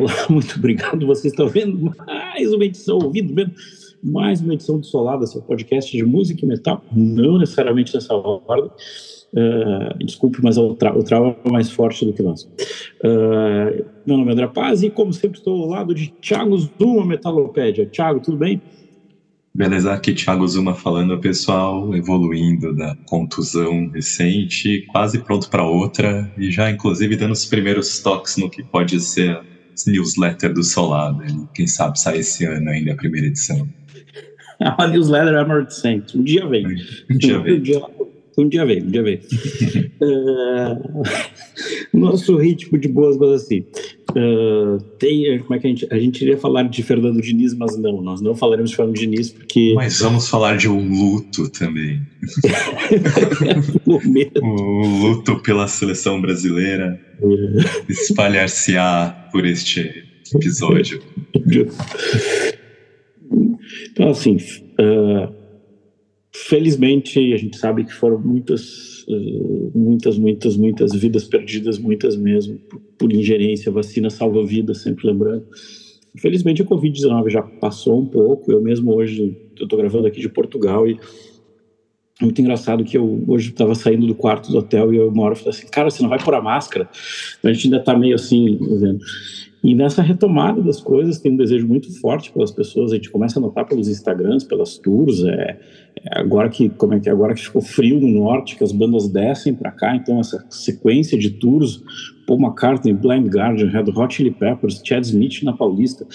olá, muito obrigado. Vocês estão vendo mais uma edição, ouvindo vendo mais uma edição do Solada, seu podcast de música e metal, não necessariamente nessa ordem. Uh, desculpe, mas tra o trauma é mais forte do que nós. Uh, meu nome é André Paz e, como sempre, estou ao lado de Thiago Zuma, Metalopédia. Thiago, tudo bem? Beleza, aqui Thiago Zuma falando, pessoal, evoluindo da contusão recente, quase pronto para outra, e já inclusive dando os primeiros toques no que pode ser newsletter do Solado. Quem sabe sai esse ano ainda a primeira edição. a newsletter é amortecente. Um dia vem. Um dia vem. Um dia, um dia vem, um dia vem. uh, nosso ritmo de boas coisas assim. Uh, tem, como é que a gente, a gente iria falar de Fernando Diniz, mas não, nós não falaremos de Fernando Diniz porque... Mas vamos falar de um luto também. o luto pela seleção brasileira é. espalhar-se-á por este episódio. Então, assim, uh, felizmente a gente sabe que foram muitas, uh, muitas, muitas, muitas vidas perdidas, muitas mesmo, por, ingerência. Vacina salva vidas, sempre lembrando. Infelizmente a Covid-19 já passou um pouco. Eu mesmo hoje, eu estou gravando aqui de Portugal e é muito engraçado que eu hoje estava saindo do quarto do hotel e eu uma hora falei assim, cara, você não vai pôr a máscara? A gente ainda está meio assim, dizendo. E nessa retomada das coisas tem um desejo muito forte pelas pessoas. A gente começa a notar pelos Instagrams, pelas tours. É, é agora que como é que agora que ficou frio no norte, que as bandas descem para cá, então essa sequência de tours, Paul McCartney, Blind Guardian, Red Hot Chili Peppers, Chad Smith na Paulista,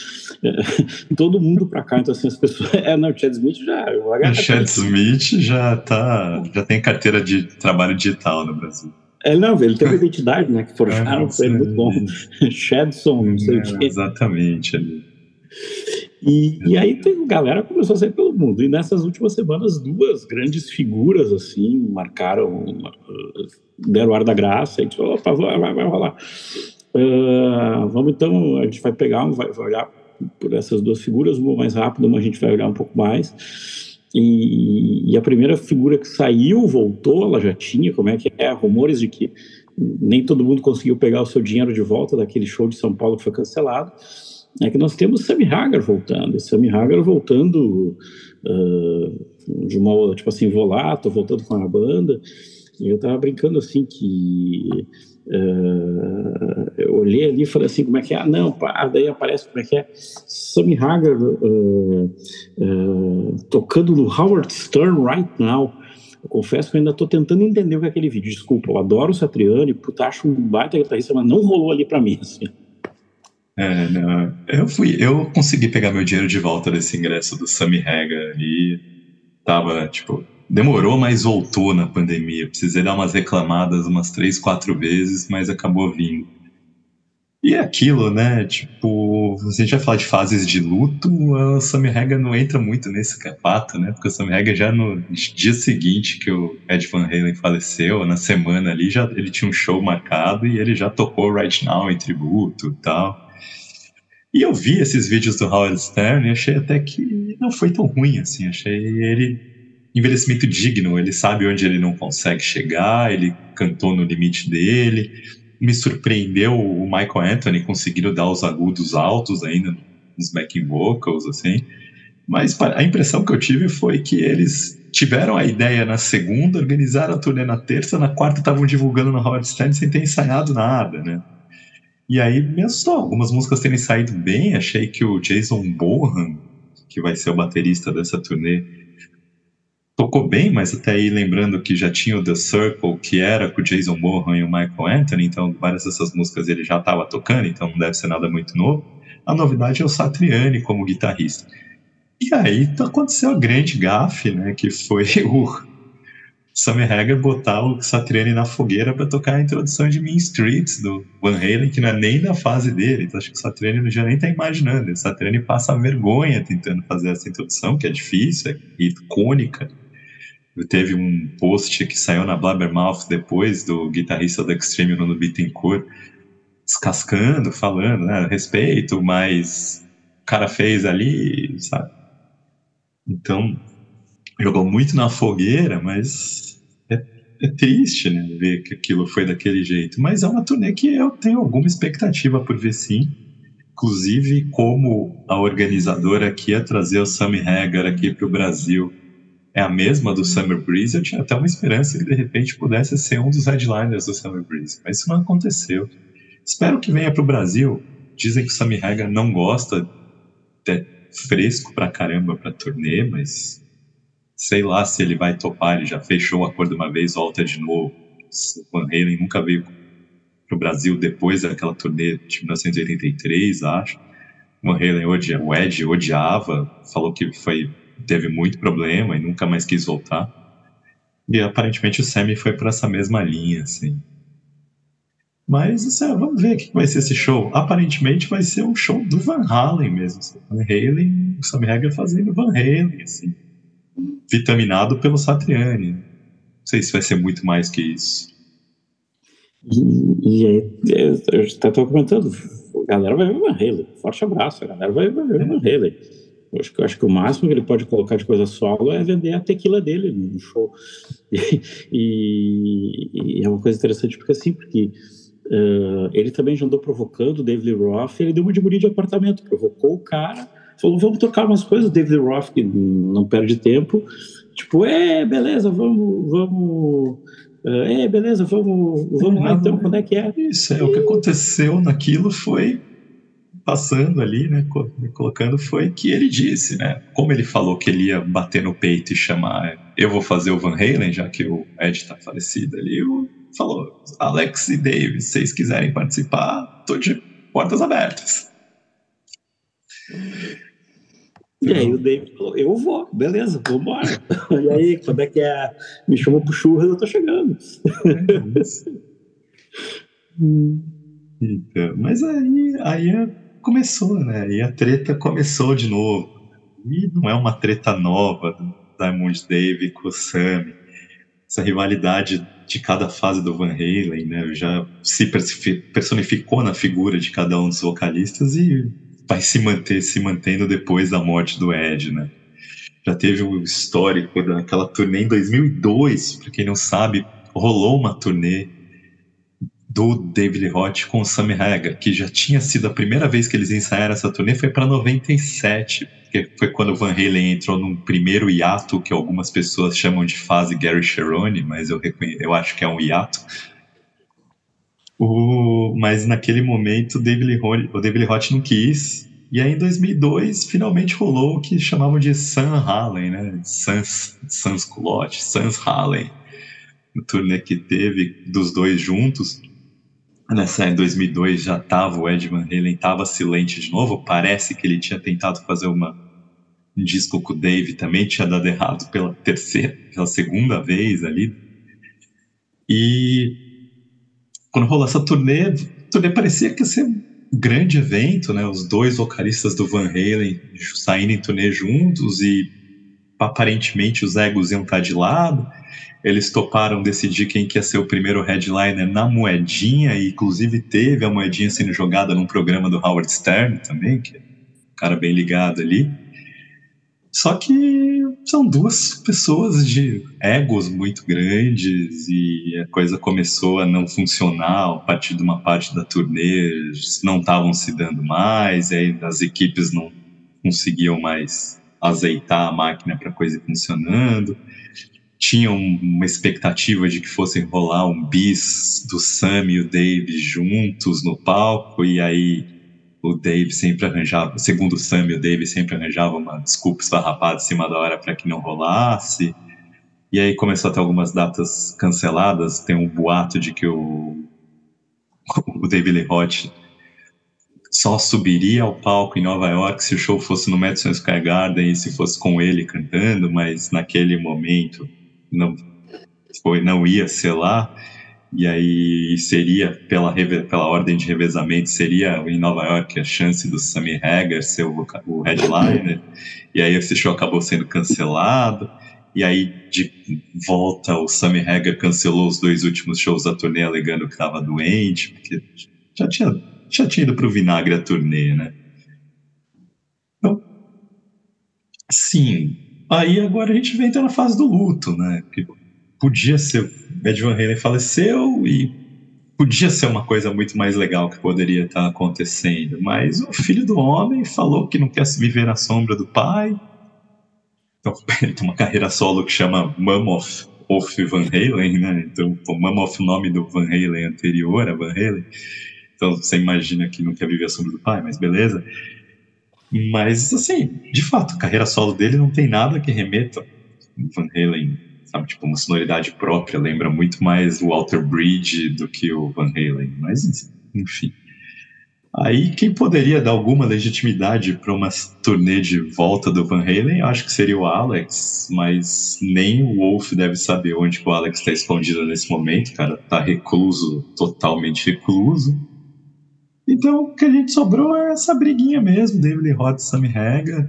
é, todo mundo para cá. Então assim as pessoas, é não, Chad Smith já. O Chad Smith já tá, já tem carteira de trabalho digital no Brasil. É, não, ele teve identidade, né? Que forjaram foi muito bom. Shadson, não sei o quê. Exatamente. E, e aí tem galera começou a sair pelo mundo. E nessas últimas semanas, duas grandes figuras, assim, marcaram, deram ar da graça. E a gente falou, opa, vai, vai, vai rolar. Uh, vamos então, a gente vai pegar, vai, vai olhar por essas duas figuras, uma mais rápido, uma a gente vai olhar um pouco mais. E, e, a primeira figura que saiu, voltou, ela já tinha, como é que é? Rumores de que nem todo mundo conseguiu pegar o seu dinheiro de volta daquele show de São Paulo que foi cancelado. É que nós temos Sammy Hagar voltando. Sammy Hagar voltando uh, de uma, tipo assim, tô voltando com a banda. E eu tava brincando assim que Uh, eu olhei ali e falei assim, como é que é? Ah, não, pá, daí aparece como é que é Sammy Hagar uh, uh, tocando no Howard Stern Right Now. Eu confesso que eu ainda estou tentando entender o que é aquele vídeo. Desculpa, eu adoro o Satriani, puta, acho um baita guitarrista, mas não rolou ali para mim, assim. É, eu fui, eu consegui pegar meu dinheiro de volta desse ingresso do Sammy Hagar e tava, tipo, demorou, mas voltou na pandemia. Precisei dar umas reclamadas umas três, quatro vezes, mas acabou vindo. E é aquilo, né? Tipo, a gente vai falar de fases de luto, o Sammy Hagar não entra muito nesse capato, né? Porque o Sammy Hagar já no dia seguinte que o Ed Van Halen faleceu, na semana ali, já ele tinha um show marcado e ele já tocou Right Now em tributo e tal. E eu vi esses vídeos do Howard Stern e achei até que não foi tão ruim assim. Achei ele envelhecimento digno, ele sabe onde ele não consegue chegar, ele cantou no limite dele. Me surpreendeu o Michael Anthony conseguindo dar os agudos altos ainda nos backing vocals, assim. Mas a impressão que eu tive foi que eles tiveram a ideia na segunda, organizaram a turnê na terça, na quarta estavam divulgando no Howard Stern sem ter ensaiado nada, né? E aí me assustou. Algumas músicas terem saído bem. Achei que o Jason Bohan, que vai ser o baterista dessa turnê, tocou bem, mas até aí lembrando que já tinha o The Circle, que era com o Jason Bohan e o Michael Anthony, então várias dessas músicas ele já estava tocando, então não deve ser nada muito novo. A novidade é o Satriani como guitarrista. E aí aconteceu a grande gafe, né, que foi o Sammy Hagar botar o Satriani na fogueira para tocar a introdução de Mean Streets do Van Halen, que não é nem da fase dele, então acho que o Satriani já nem tá imaginando. O Satriani passa vergonha tentando fazer essa introdução, que é difícil, é icônica Teve um post que saiu na Blabbermouth depois do guitarrista do Extreme, no Bittencourt, descascando, falando, né, respeito, mas o cara fez ali, sabe? Então, jogou muito na fogueira, mas é, é, triste, né, ver que aquilo foi daquele jeito. Mas é uma turnê que eu tenho alguma expectativa por ver sim. inclusive como a organizadora que ia trazer o Sammy Hagar aqui para o Brasil é a mesma do Summer Breeze, eu tinha até uma esperança que de repente pudesse ser um dos headliners do Summer Breeze, mas isso não aconteceu. Espero que venha para o Brasil. Dizem que o Sammy Hagar não gosta, é fresco pra caramba pra turnê, mas sei lá se ele vai topar. Ele já fechou o acordo uma vez, volta de novo. O Van Halen nunca veio pro Brasil depois daquela turnê de 1983, acho. Van Halen odia, o Ed odiava, falou que foi teve muito problema e nunca mais quis voltar. E aparentemente o Sammy foi para essa mesma linha, assim. Mas é, vamos ver o que vai ser esse show. Aparentemente vai ser um show do Van Halen mesmo. Assim. Van Halen, o Sammy Hagar fazendo Van Halen, assim. Vitaminado pelo Satriani. Não sei se vai ser muito mais que isso. E, e aí, eu estava comentando, a galera vai ver Van Halen. Forte abraço, a galera vai ver Van Halen. Acho, eu acho que o máximo que ele pode colocar de coisa solo é vender a tequila dele no show. E, e, e é uma coisa interessante porque assim, porque uh, ele também já andou provocando o David Roth, ele deu uma de de apartamento, provocou o cara, falou, vamos trocar umas coisas, o David Roth, que não perde tempo, tipo, é, beleza, vamos, vamos... É, beleza, vamos, vamos lá então, quando é que é? Isso, é, o que aconteceu naquilo foi passando ali, né, colocando, foi que ele disse, né, como ele falou que ele ia bater no peito e chamar, eu vou fazer o Van Halen, já que o Ed está falecido ali, eu, falou, Alex e Dave, se vocês quiserem participar, tô de portas abertas. E aí o Dave falou, eu vou, beleza, vambora. e aí, quando é que é? Me chamou pro churras, eu tô chegando. então, mas aí, aí é começou, né? E a treta começou de novo. E não é uma treta nova do Diamond Dave com o Sammy. Essa rivalidade de cada fase do Van Halen, né? Já se personificou na figura de cada um dos vocalistas e vai se manter se mantendo depois da morte do Ed, né? Já teve o um histórico daquela turnê em 2002, para quem não sabe, rolou uma turnê do David Roth com o Sammy Hagar, que já tinha sido a primeira vez que eles ensaiaram essa turnê, foi para 97, que foi quando o Van Halen entrou num primeiro hiato, que algumas pessoas chamam de fase Gary Cherone, mas eu, eu acho que é um hiato. O, mas naquele momento David, Roth, o David Roth não quis, e aí em 2002 finalmente rolou o que chamavam de Sun Halen, né? Sans, Sans Culotte, Sans Halen. O turnê que teve dos dois juntos, Nessa em 2002 já estava o Ed Van Halen estava silente de novo. Parece que ele tinha tentado fazer uma um disco com o Dave também tinha dado errado pela terceira, pela segunda vez ali. E quando rolou essa turnê, turnê parecia que ia ser um grande evento, né? Os dois vocalistas do Van Halen saindo em turnê juntos e aparentemente os egos iam estar de lado eles toparam decidir quem quer ser o primeiro headliner na moedinha, e inclusive teve a moedinha sendo jogada num programa do Howard Stern também, que é um cara bem ligado ali. Só que são duas pessoas de egos muito grandes e a coisa começou a não funcionar a partir de uma parte da turnê, não estavam se dando mais, e aí as equipes não conseguiam mais azeitar a máquina para a coisa funcionando tinham uma expectativa de que fosse rolar um bis do Sam e o Dave juntos no palco, e aí o Dave sempre arranjava, segundo o Sam o Dave sempre arranjava uma desculpa esfarrapada em cima da hora para que não rolasse. E aí começou a ter algumas datas canceladas, tem um boato de que o, o David Lee Roth só subiria ao palco em Nova York se o show fosse no Madison Square Garden e se fosse com ele cantando, mas naquele momento não foi não ia ser lá. E aí seria pela pela ordem de revezamento seria em Nova York a chance do Sammy Hagar ser o, o headliner. E aí esse show acabou sendo cancelado. E aí de volta o Sammy Hagar cancelou os dois últimos shows da turnê alegando que estava doente porque já tinha já tinha ido para o vinagre a turnê né então sim Aí agora a gente vem na fase do luto, né? Que podia ser. Ed Van Halen faleceu e podia ser uma coisa muito mais legal que poderia estar acontecendo, mas o filho do homem falou que não quer se viver na sombra do pai. Então, ele tem uma carreira solo que chama Mammoth of Van Halen, né? Então, o Mammoth, nome do Van Halen anterior a Van Halen. Então, você imagina que não quer viver a sombra do pai, mas beleza. Mas, assim, de fato, a carreira solo dele não tem nada que remeta Van Halen sabe? Tipo, uma sonoridade própria, lembra muito mais o Walter Bridge do que o Van Halen, mas enfim. Aí quem poderia dar alguma legitimidade para uma turnê de volta do Van Halen, eu acho que seria o Alex, mas nem o Wolf deve saber onde o Alex está escondido nesse momento, cara, tá recluso, totalmente recluso. Então o que a gente sobrou é essa briguinha mesmo, David Roth e Sammy Hagar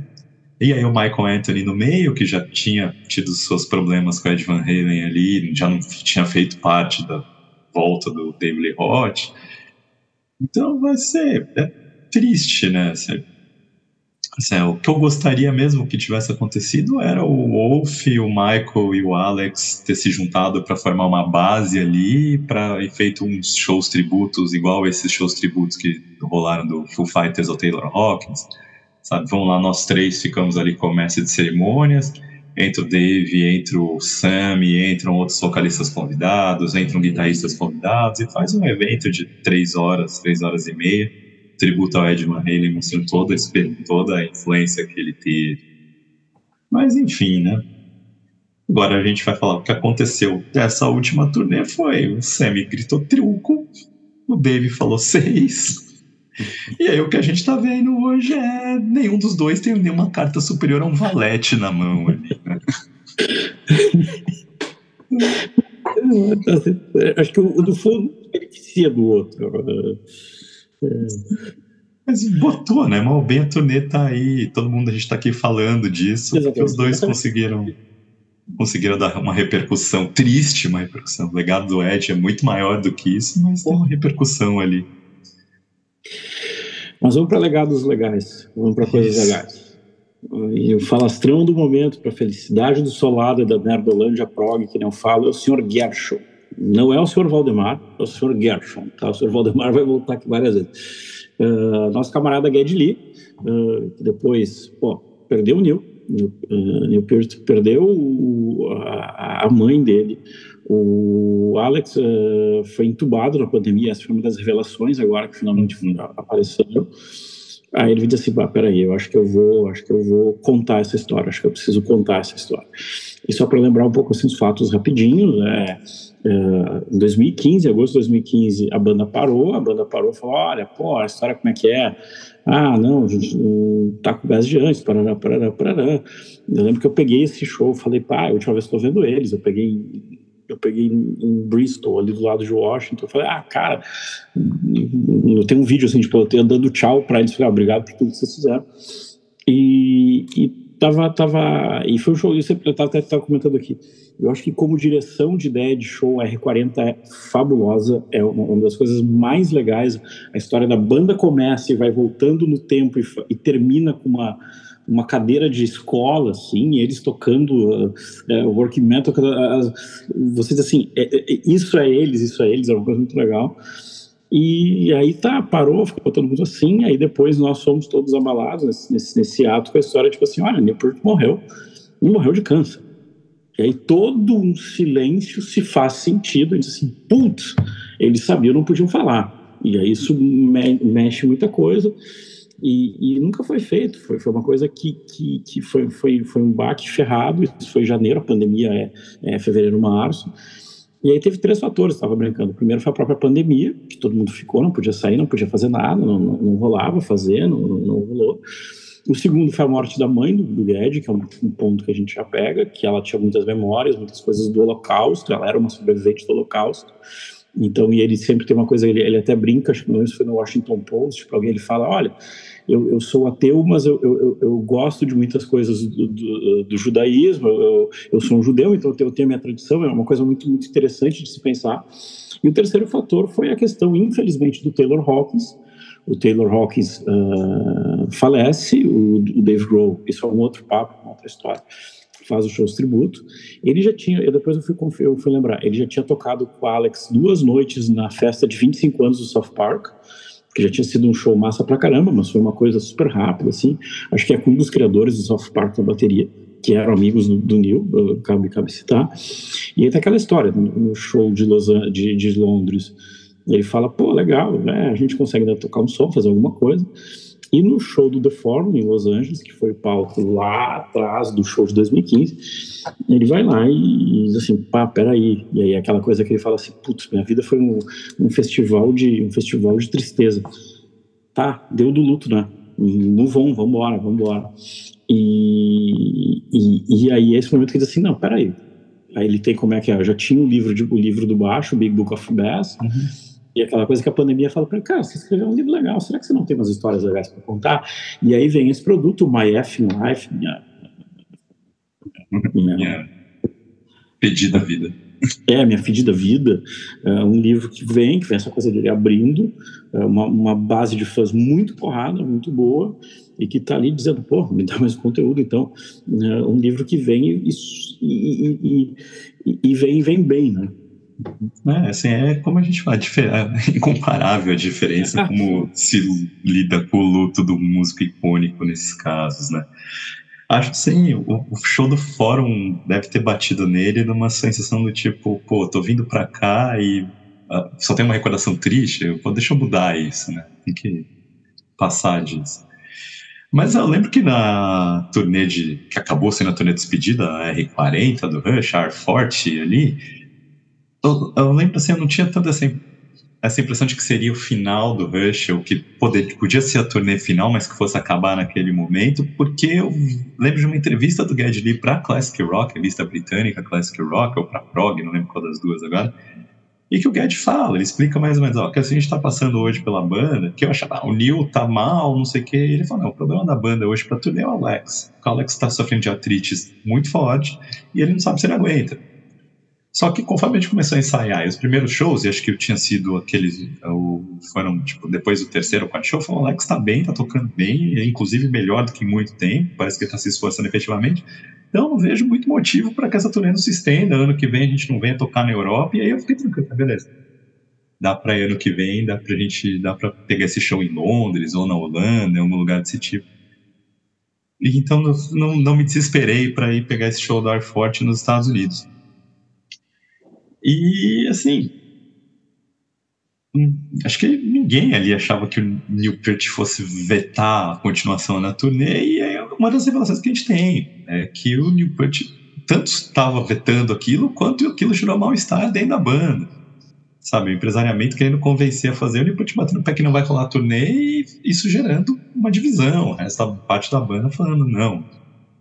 e aí o Michael Anthony no meio, que já tinha tido seus problemas com Ed Van Halen ali, já não tinha feito parte da volta do David Roth. Então vai ser é triste, né? Assim, o que eu gostaria mesmo que tivesse acontecido era o Wolf, o Michael e o Alex ter se juntado para formar uma base ali, para feito uns shows tributos igual esses shows tributos que rolaram do Foo Fighters ou Taylor Hawkins sabe? Vamos lá, nós três ficamos ali com de cerimônias, entra o Dave, entra o Sammy, entram outros vocalistas convidados, entram guitarristas convidados e faz um evento de três horas, três horas e meia, tributo ao Ed Van Halen, mostrando toda a, toda a influência que ele teve. Mas enfim, né? Agora a gente vai falar o que aconteceu dessa última turnê foi o Sammy gritou truco, o Dave falou seis, e aí o que a gente tá vendo hoje é nenhum dos dois tem nenhuma carta superior a um valete na mão ali, né? Acho que o, do fundo beneficia do outro. Mas botou, né? Mal bem a turnê tá aí, todo mundo a gente tá aqui falando disso, Exatamente. porque os dois conseguiram conseguiram dar uma repercussão triste, uma repercussão. O legado do Ed é muito maior do que isso, mas tem uma repercussão ali. Mas vamos para legados legais, vamos para coisas legais. E o falastrão do momento para a felicidade do solado da Nerdolândia Prog, que não falo, é o senhor Gershon. Não é o senhor Valdemar, é o senhor Gershon. Tá? O senhor Valdemar vai voltar aqui várias vezes. Uh, nosso camarada Ged Lee, uh, que depois pô, perdeu o Neil, Neil, Neil Peart perdeu a, mãe dele, o Alex foi entubado na pandemia, essa foi uma das revelações agora que finalmente apareceu. Aí ele disse assim, peraí, eu acho que eu vou, acho que eu vou contar essa história, acho que eu preciso contar essa história. E só para lembrar um pouco assim os fatos rapidinho, né? Uh, em 2015, agosto de 2015, a banda parou, a banda parou e falou, olha, pô, a história como é que é? Ah, não, a gente tá com gás de antes, parará, parará, parará. Eu lembro que eu peguei esse show, falei, pá, a última vez que estou vendo eles, eu peguei eu peguei em, Bristol, ali do lado de Washington. Eu falei, ah, cara, eu tenho um vídeo assim, tipo, eu dando tchau para eles. Falei, ah, obrigado por tudo que vocês fizeram. E, e tava, tava. E foi um show, eu sempre eu até estava comentando aqui. Eu acho que, como direção de ideia de show, a R40 é fabulosa, é uma, uma das coisas mais legais. A história da banda começa e vai voltando no tempo e, e termina com uma uma cadeira de escola, assim, eles tocando uh, uh, working metal, uh, vocês assim, é, é, isso é eles, isso é eles, é uma coisa muito legal. E aí tá, parou, ficou todo mundo assim, aí depois nós fomos todos abalados nesse, nesse ato com a história, tipo assim, olha, Newport morreu, e morreu de câncer. E aí todo um silêncio se faz sentido, e diz assim, putz, eles sabiam, não podiam falar. E aí isso me mexe muita coisa, e, e, nunca foi feito, foi, foi uma coisa que, que, que foi, foi, foi um baque ferrado, isso foi janeiro, a pandemia é, é fevereiro, março, e aí teve três fatores, estava brincando. O primeiro foi a própria pandemia, que todo mundo ficou, não podia sair, não podia fazer nada, não, não, não rolava fazer, não, não rolou. O segundo foi a morte da mãe do, do Guedes, que é um, um, ponto que a gente já pega, que ela tinha muitas memórias, muitas coisas do Holocausto, ela era uma sobrevivente do Holocausto. Então, e ele sempre tem uma coisa, ele, ele até brinca, acho que não foi no Washington Post, para alguém ele fala, olha, eu, eu sou ateu, mas eu, eu, eu, gosto de muitas coisas do, do, do judaísmo, eu, eu, sou um judeu, então eu tenho a minha tradição, é uma coisa muito, muito interessante de se pensar. E o terceiro fator foi a questão, infelizmente, do Taylor Hawkins. O Taylor Hawkins uh, falece, o, o Dave Grohl, isso é um outro papo, uma outra história, faz os shows tributo. Ele já tinha, eu depois eu fui, eu fui lembrar, ele já tinha tocado com o Alex duas noites na festa de 25 anos do South Park, que já tinha sido um show massa pra caramba, mas foi uma coisa super rápida, assim. Acho que é com um dos criadores do South Park na bateria, que eram amigos do, do Neil, cabe, cabe citar. E aí tem aquela história, no show de, Los, de, de Londres, ele fala, pô, legal, né, a gente consegue tocar um som, fazer alguma coisa. E no show do The Forum, em Los Angeles, que foi o palco lá atrás do show de 2015, ele vai lá e, diz assim, pá, peraí. E aí aquela coisa que ele fala assim, putz, minha vida foi um, um, festival de um festival de tristeza. Tá, deu do luto, né? Não vão, vambora, vambora. E, e, e aí é esse momento que ele diz assim, não, peraí. Aí ele tem como é que é, eu já tinha o livro, de, o livro do baixo, Big Book of Bass, uhum e aquela coisa que a pandemia fala para ele, cara, você escreveu um livro legal, será que você não tem umas histórias legais para contar? E aí vem esse produto, o My F Life, minha, minha, minha pedida vida. É, minha fedida vida, é um livro que vem, que vem essa coisa dele abrindo, é uma, uma base de fãs muito porrada, muito boa, e que está ali dizendo, pô, me dá mais conteúdo, então, é um livro que vem e, e, e, e vem, vem bem, né? É, assim, é como a gente fala, é incomparável a diferença como se lida com o luto do músico icônico nesses casos, né? Acho que sim, o, o, show do fórum deve ter batido nele numa sensação do tipo, pô, tô vindo pra cá e uh, só tem uma recordação triste, pô, deixa eu mudar isso, né? Tem que passar disso. Mas eu lembro que na turnê de. que acabou sendo a turnê de despedida, a R40 do Rush, a R40 ali, eu, lembro assim, eu não tinha tanta essa, essa impressão de que seria o final do Rush, ou que poder, podia ser a turnê final, mas que fosse acabar naquele momento, porque eu lembro de uma entrevista do Geddy Lee para Classic Rock, revista britânica Classic Rock, ou para Prog, não lembro qual das duas agora, e que o Geddy fala, ele explica mais ou menos, ó, que assim a gente está passando hoje pela banda, que eu achava, ah, o Neil tá mal, não sei o quê, ele fala, não, o problema da banda hoje para turnê é o Alex, o Alex está sofrendo de artrite muito forte, e ele não sabe se ele aguenta. Só que conforme a gente começou a ensaiar, os primeiros shows, e acho que tinha sido aqueles, foram tipo, depois do terceiro ou quarto show, falou, Alex tá bem, tá tocando bem, é inclusive melhor do que muito tempo, parece que ele tá se esforçando efetivamente. Então não vejo muito motivo para que essa turnê não se estenda, ano que vem a gente não venha tocar na Europa, e aí eu fiquei tranquilo, tá beleza. Dá para ano que vem, dá pra gente, dá para pegar esse show em Londres ou na Holanda, em algum lugar desse tipo. E então não, não me desesperei para ir pegar esse show do Ar Forte nos Estados Unidos. E, assim, hum, acho que ninguém ali achava que o Newport fosse vetar a continuação na turnê, e é uma das revelações que a gente tem, é que o Newport tanto estava vetando aquilo, quanto aquilo gerou mal-estar dentro da banda. Sabe, o empresariamento querendo convencer a fazer, o Newport batendo o pé que não vai rolar a turnê, e isso gerando uma divisão, o resto da parte da banda falando, não.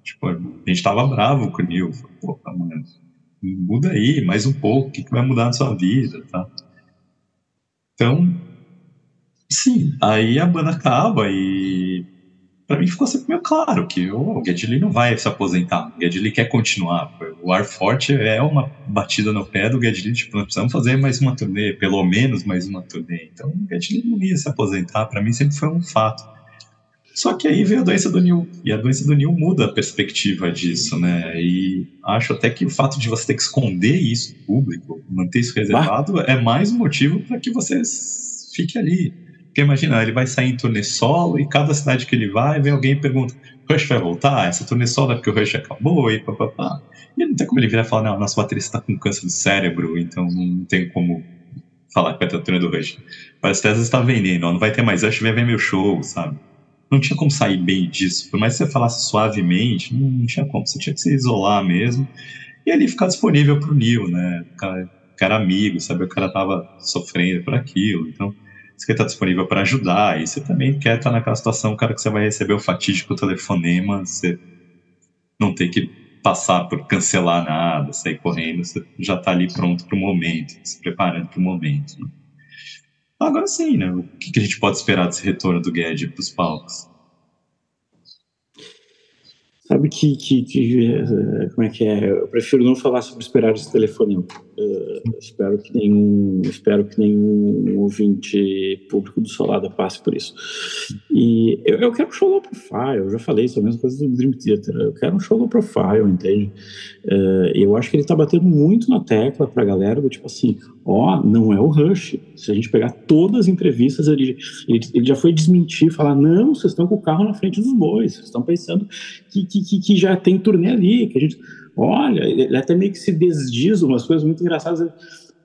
Tipo, a gente estava bravo com o Neil, pô, mano, muda aí, mais um pouco, o que, que vai mudar na sua vida, tá? Então, sim, aí a banda acaba e para mim ficou sempre meio claro que o Geddy não vai se aposentar, o Geddy quer continuar. O Ar Forte é uma batida no pé do Geddy tipo, nós precisamos fazer mais uma turnê, pelo menos mais uma turnê. Então o Geddy não ia se aposentar, para mim sempre foi um fato. Só que aí veio a doença do Neil. E a doença do Neil muda a perspectiva disso, né? E acho até que o fato de você ter que esconder isso público, manter isso reservado, é mais um motivo para que você fique ali. Porque imagina, ele vai sair em turnê solo e cada cidade que ele vai, vem alguém e pergunta: Rush vai voltar? Essa turnê solo é porque o Rush acabou e papapá. E não tem como ele virar e falar: Não, nosso baterista está com câncer do cérebro, então não tem como falar que vai ter a turnê do Rush. Parece que às vezes está vendendo, ó, não vai ter mais Rush, vai ver meu show, sabe? Não tinha como sair bem disso. Por mais que você falasse suavemente, não, não tinha como. Você tinha que se isolar mesmo. E ali ficar disponível para o Neil, né? O cara, cara amigo, sabe? O cara tava sofrendo por aquilo. Então, você quer estar disponível para ajudar. E você também quer estar naquela situação, cara, que você vai receber o fatídico telefonema, você não tem que passar por cancelar nada, sair correndo, você já está ali pronto para o momento, se preparando para o momento. Né? Agora sim, né? O que, a gente pode esperar desse retorno do Guedes para os palcos? Sabe que, que, que, eh, Como é que é? Eu prefiro não falar sobre esperar esse telefonema. Uh, espero que nenhum, espero que nenhum ouvinte público do Solada passe por isso. E eu, eu quero um show low profile, eu já falei isso, a mesma coisa do Dream Theater. Eu quero um show low profile, entende? Uh, eu acho que ele está batendo muito na tecla para a galera do tipo assim, ó, oh, não é o Rush. Se a gente pegar todas as entrevistas, ele, ele, ele já foi desmentir, falar, não, vocês estão com o carro na frente dos bois, vocês estão pensando que, que, que já tem turnê ali, que a gente Olha, ele até meio que se desdiz umas coisas muito engraçadas,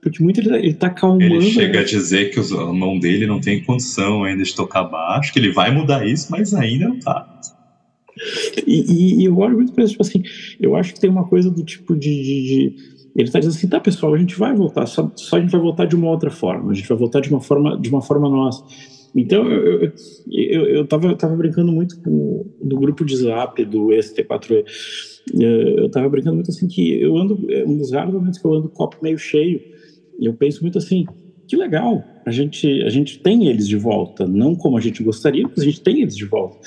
porque muito ele, ele tá calmando. Ele chega né? a dizer que a mão dele não tem condição ainda de tocar baixo, que ele vai mudar isso, mas ainda não tá. E, e, e eu olho muito pra isso, tipo assim, eu acho que tem uma coisa do tipo de, de, de ele está dizendo assim, tá pessoal, a gente vai voltar, só, só, a gente vai voltar de uma outra forma, a gente vai voltar de uma forma, de uma forma nossa. Então eu, eu, eu, eu tava, eu tava brincando muito com do grupo de Zap do ST4E eu estava brincando muito assim que eu ando, é um dos raros momentos que eu ando copo meio cheio, eu penso muito assim, que legal, a gente, a gente tem eles de volta, não como a gente gostaria, mas a gente tem eles de volta.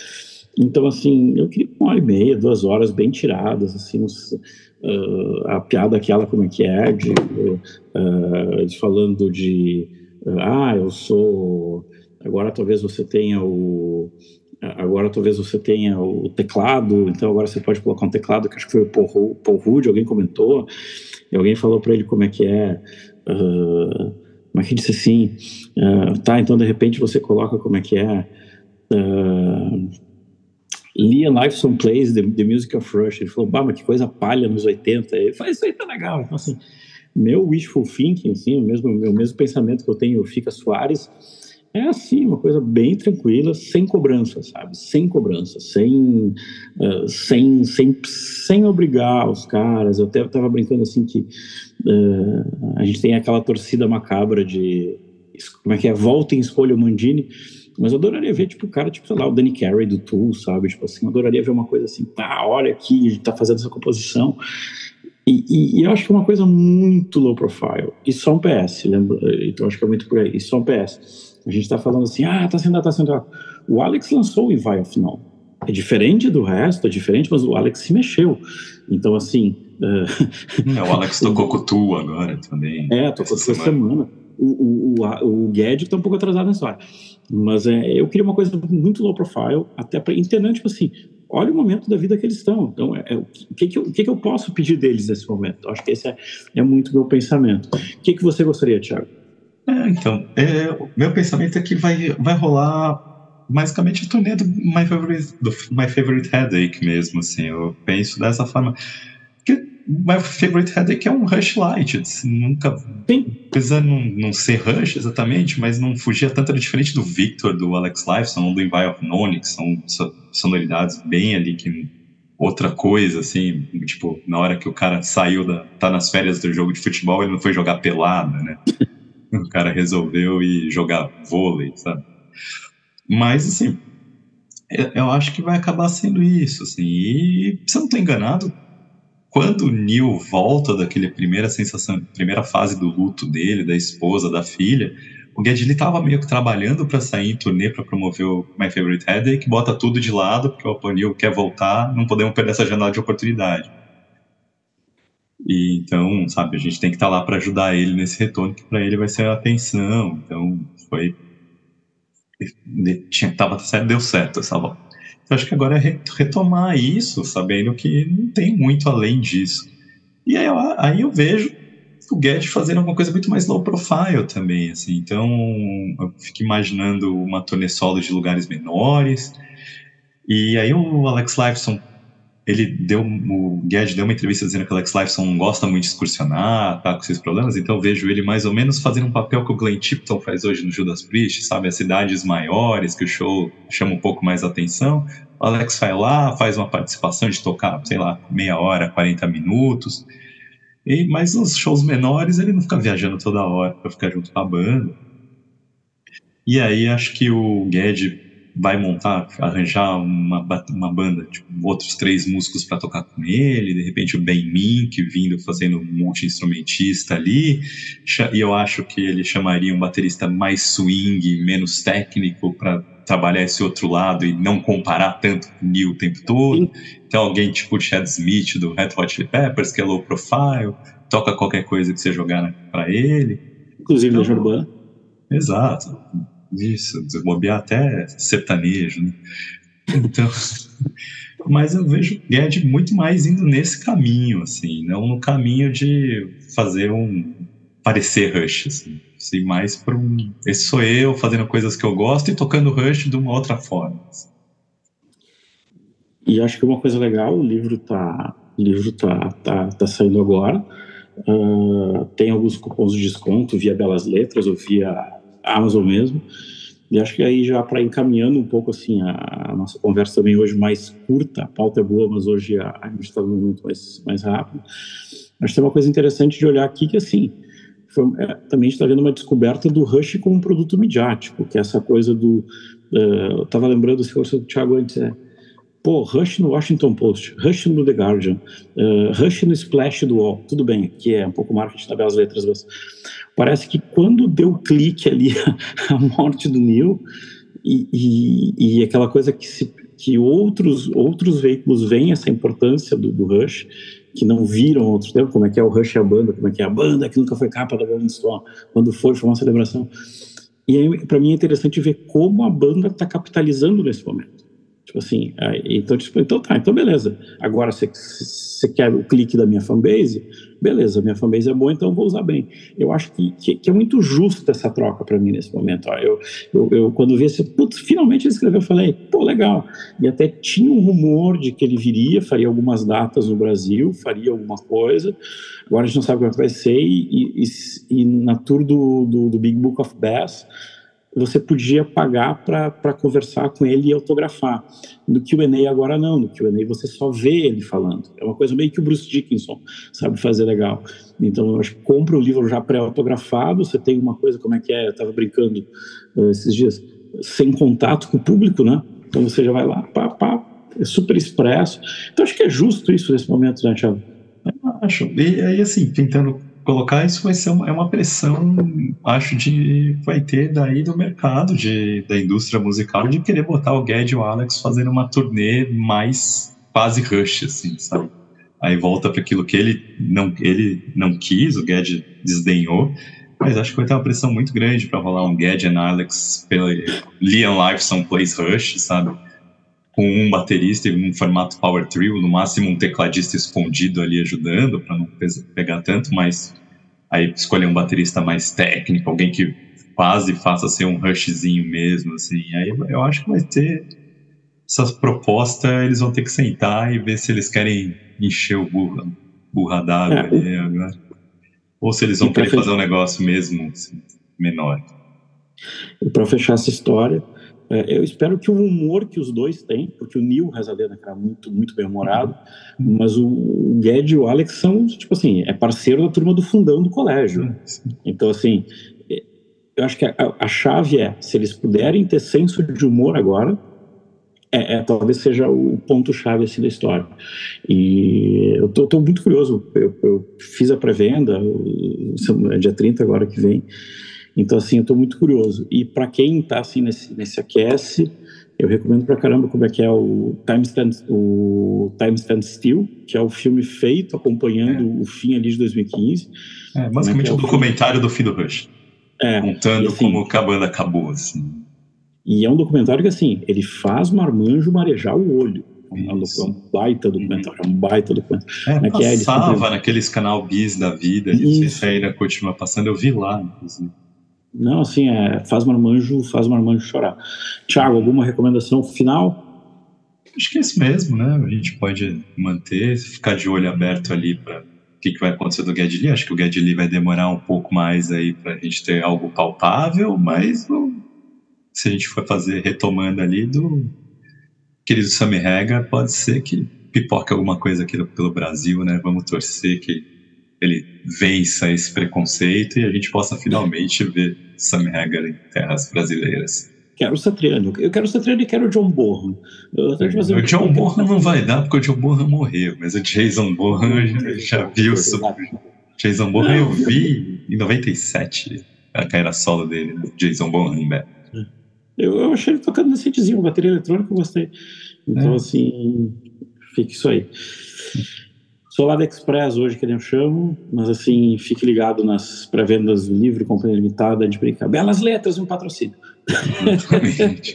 Então, assim, eu queria uma hora e meia, duas horas bem tiradas, assim, os, uh, a piada aquela como é que é, de, uh, de falando de, uh, ah, eu sou, agora talvez você tenha o Agora talvez você tenha o teclado, então agora você pode colocar um teclado, que acho que foi o Paul, Paul Rudd, alguém comentou, e alguém falou para ele como é que é. Uh, como é que disse assim? Uh, tá, então de repente você coloca como é que é. Uh, Liam Lifeson Plays the, the Music of Rush. Ele falou, bah, mas que coisa palha nos 80. Ele falou, isso aí tá legal. Então, assim, meu wishful thinking, assim, o mesmo, meu mesmo pensamento que eu tenho, Fica Soares, é assim, uma coisa bem tranquila, sem cobrança, sabe? Sem cobrança, sem, uh, sem, sem, sem obrigar os caras. Eu até estava brincando assim que uh, a gente tem aquela torcida macabra de como é que é? Volta em escolha o Mandini. Mas eu adoraria ver, tipo, o cara, tipo, sei lá, o Danny Carey do Tool, sabe? Tipo assim, eu adoraria ver uma coisa assim, tá, olha aqui, a gente tá fazendo essa composição. E, e, e, eu acho que é uma coisa muito low profile. E só um PS, lembra? Então acho que é muito por aí. E só um PS a gente está falando assim, ah, tá sendo, tá sendo. O Alex lançou o Ivy of Now. É diferente do resto, é diferente, mas o Alex se mexeu. Então, assim. Uh... É, o Alex tocou com tu agora também. É, tocou essa semana. semana. O, o, o, o Guedes está um pouco atrasado nessa hora. Mas é, eu queria uma coisa muito low profile, até para entender, tipo assim, olha o momento da vida que eles estão. Então, é, é, o, que, que, eu, o que, que eu posso pedir deles nesse momento? Acho que esse é, é muito meu pensamento. O que, que você gostaria, Thiago? É, então, é, meu pensamento é que vai, vai rolar basicamente a turnê do My Favorite, do My Favorite Headache mesmo, assim, eu penso dessa forma. Que My Favorite Headache é um Rush Light, nunca... Sim. Apesar de não, não ser Rush exatamente, mas não fugia tanto, era diferente do Victor, do Alex Lifeson, do Envy of None, que são sonoridades bem ali que outra coisa, assim, tipo, na hora que o cara saiu da. tá nas férias do jogo de futebol, ele não foi jogar pelada, né? o cara resolveu ir jogar vôlei, sabe? Mas, assim, eu acho que vai acabar sendo isso, assim. E, se eu não estou enganado, quando o Neil volta daquele primeira sensação, primeira fase do luto dele, da esposa, da filha, o Geddy estava meio que trabalhando para sair em turnê para promover o My Favorite Headache, bota tudo de lado, porque o Neil quer voltar, não podemos perder essa janela de oportunidade. E então, sabe, a gente tem que estar tá lá para ajudar ele nesse retorno, que para ele vai ser a atenção. Então, foi. Tinha, tava certo, deu certo essa volta. Então, acho que agora é retomar isso, sabendo que não tem muito além disso. E aí, aí eu vejo o Guedes fazendo alguma coisa muito mais low profile também, assim. Então, eu fico imaginando uma turnê solo de lugares menores. E aí o Alex Lifeson ele deu, o Guedes deu uma entrevista dizendo que o Alex Lifeson não gosta muito de excursionar, tá com esses problemas, então eu vejo ele mais ou menos fazendo um papel que o Glenn Tipton faz hoje no Judas Priest, sabe, as cidades maiores, que o show chama um pouco mais atenção, o Alex vai lá, faz uma participação de tocar, sei lá, meia hora, 40 minutos, e, mas os shows menores ele não fica viajando toda hora para ficar junto com a banda. E aí acho que o Guedes vai montar, arranjar uma, uma banda, tipo, outros três músicos para tocar com ele, de repente o Ben Mink vindo fazendo um multi-instrumentista ali, e eu acho que ele chamaria um baterista mais swing, menos técnico para trabalhar esse outro lado e não comparar tanto com o Neil o tempo todo. Então alguém tipo Chad Smith do Red Hot Chili Peppers, que é low profile, toca qualquer coisa que você jogar para ele. Inclusive então, Urbana. Exato. Isso, desbobear até sertanejo, né? Então, mas eu vejo Guedes muito mais indo nesse caminho, assim, não no caminho de fazer um parecer Rush, assim, assim mais para um, esse sou eu fazendo coisas que eu gosto e tocando Rush de uma outra forma. Assim. E acho que uma coisa legal, o livro tá, o livro tá, tá, tá saindo agora. Uh, tem alguns cupons de desconto via Belas Letras ou via Amazon mesmo. E acho que aí já para encaminhando um pouco assim a, nossa conversa também hoje mais curta, a pauta é boa, mas hoje a, gente está num momento mais, mais rápido. Acho que tem uma coisa interessante de olhar aqui que assim, foi, é, também está vendo uma descoberta do Rush como um produto midiático, que é essa coisa do. Uh, eu estava lembrando esse curso do Thiago antes, é, pô, Rush no Washington Post, Rush no The Guardian, uh, Rush no Splash do Wall, tudo bem, que é um pouco marketing das belas letras, mas parece que quando deu clique ali a morte do Neil e, e, e aquela coisa que, se, que outros, outros veículos veem essa importância do, do Rush, que não viram outros tempos, como é que é o Rush e a banda, como é que é a banda que nunca foi capa da Rolling Stone, quando foi, foi uma celebração. E para mim é interessante ver como a banda está capitalizando nesse momento. Tipo assim, aí, então, tipo, então tá, então beleza. Agora você quer o clique da minha fanbase? Beleza, minha fanbase é boa, então vou usar bem. Eu acho que, que, que é muito justo essa troca para mim nesse momento. Ó. Eu, eu, eu, quando vi esse, putz, finalmente ele escreveu, eu falei, pô, legal. E até tinha um rumor de que ele viria, faria algumas datas no Brasil, faria alguma coisa. Agora a gente não sabe como é vai ser. E, e, e na tour do, do, do Big Book of Bass, você podia pagar para conversar com ele e autografar. No Q&A agora não, no Q&A você só vê ele falando. É uma coisa meio que o Bruce Dickinson sabe fazer legal. Então eu acho que compra o livro já pré-autografado, você tem uma coisa, como é que é, eu estava brincando uh, esses dias, sem contato com o público, né? Então você já vai lá, pá, pá, é super expresso. Então acho que é justo isso nesse momento, né, Thiago? Acho. E aí, assim, tentando colocar isso vai ser uma, é uma pressão, acho, de vai ter daí do mercado, de, da indústria musical, de querer botar o Gad e o Alex fazendo uma turnê mais quase rush, assim, sabe? Aí volta para aquilo que ele não, ele não quis, o Gad desdenhou, mas acho que vai ter uma pressão muito grande para rolar um Gad e Alex pela Liam Lifeson Plays Rush, sabe? Com um baterista e um formato power trio, no máximo um tecladista escondido ali ajudando para não pegar tanto, mas aí escolher um baterista mais técnico, alguém que quase faça ser um rushzinho mesmo, assim. Aí eu acho que vai ter essas propostas, eles vão ter que sentar e ver se eles querem encher o burra, burra d'água é, ali agora. Ou se eles vão querer fazer um negócio mesmo assim, menor. E para fechar essa história, eu espero que o humor que os dois têm, porque o Neil Rezadena era muito, muito bem humorado, mas o, o Gued e o Alex são, tipo assim, é parceiro da turma do fundão do colégio. Então, assim, é, eu acho que a, a chave é, se eles puderem ter senso de humor agora, é, é, talvez seja o ponto-chave assim, da história. E eu estou muito curioso. Eu, eu fiz a pré-venda, dia 30 agora que vem. Então, assim, eu estou muito curioso. E para quem está assim, nesse, nesse aquece, eu recomendo pra caramba como é que é o Time Stand, o Time Stand Still, que é o filme feito acompanhando é. o fim ali de 2015. É, basicamente é é um documentário do fim do Rush. É, contando assim, como a banda acabou, assim. E é um documentário que, assim, ele faz marmanjo marejar o olho. É um, é um baita documentário, é um baita documentário. É, é passava é, naqueles canal bis da vida, não sei se ainda continua passando, eu vi lá, inclusive. Não, assim, é, faz marmanjo, faz marmanjo chorar. Tiago, alguma recomendação final? Acho que é isso mesmo, né? A gente pode manter, ficar de olho aberto ali para o que, que vai acontecer do Gedli. Acho que o Gedli vai demorar um pouco mais aí para a gente ter algo palpável, mas se a gente for fazer retomando ali do querido Sammy Rega, pode ser que pipoque alguma coisa aqui pelo Brasil, né? Vamos torcer que ele vença esse preconceito e a gente possa finalmente ver Sam Hagar em terras brasileiras. Quero o Satriani. Eu quero o Satriani e quero o John Bohan. o John Bohan não vai dar porque o John Bohan morreu, mas o Jason Bohan já, já viu sobre. Jason Bohan eu vi em 97, a carreira solo dele, né? Jason Bohan, né? Eu, eu achei ele tocando decentezinho, bateria eletrônica eu gostei. Então, é. assim, fica isso aí. Da Express hoje, que nem eu chamo, mas assim, fique ligado nas pré-vendas do livro, Companhia Limitada, de brincar. Belas letras, um patrocínio.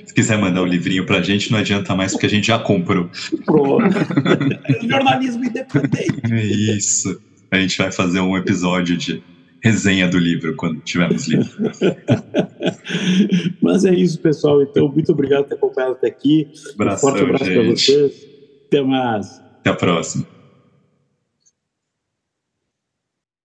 Se quiser mandar o livrinho pra gente, não adianta mais, porque a gente já comprou. Pronto. Jornalismo independente. É isso. A gente vai fazer um episódio de resenha do livro quando tivermos livro. Mas é isso, pessoal. Então, muito obrigado por ter acompanhado até aqui. Abração, um forte abraço para vocês. Até mais. Até a próxima.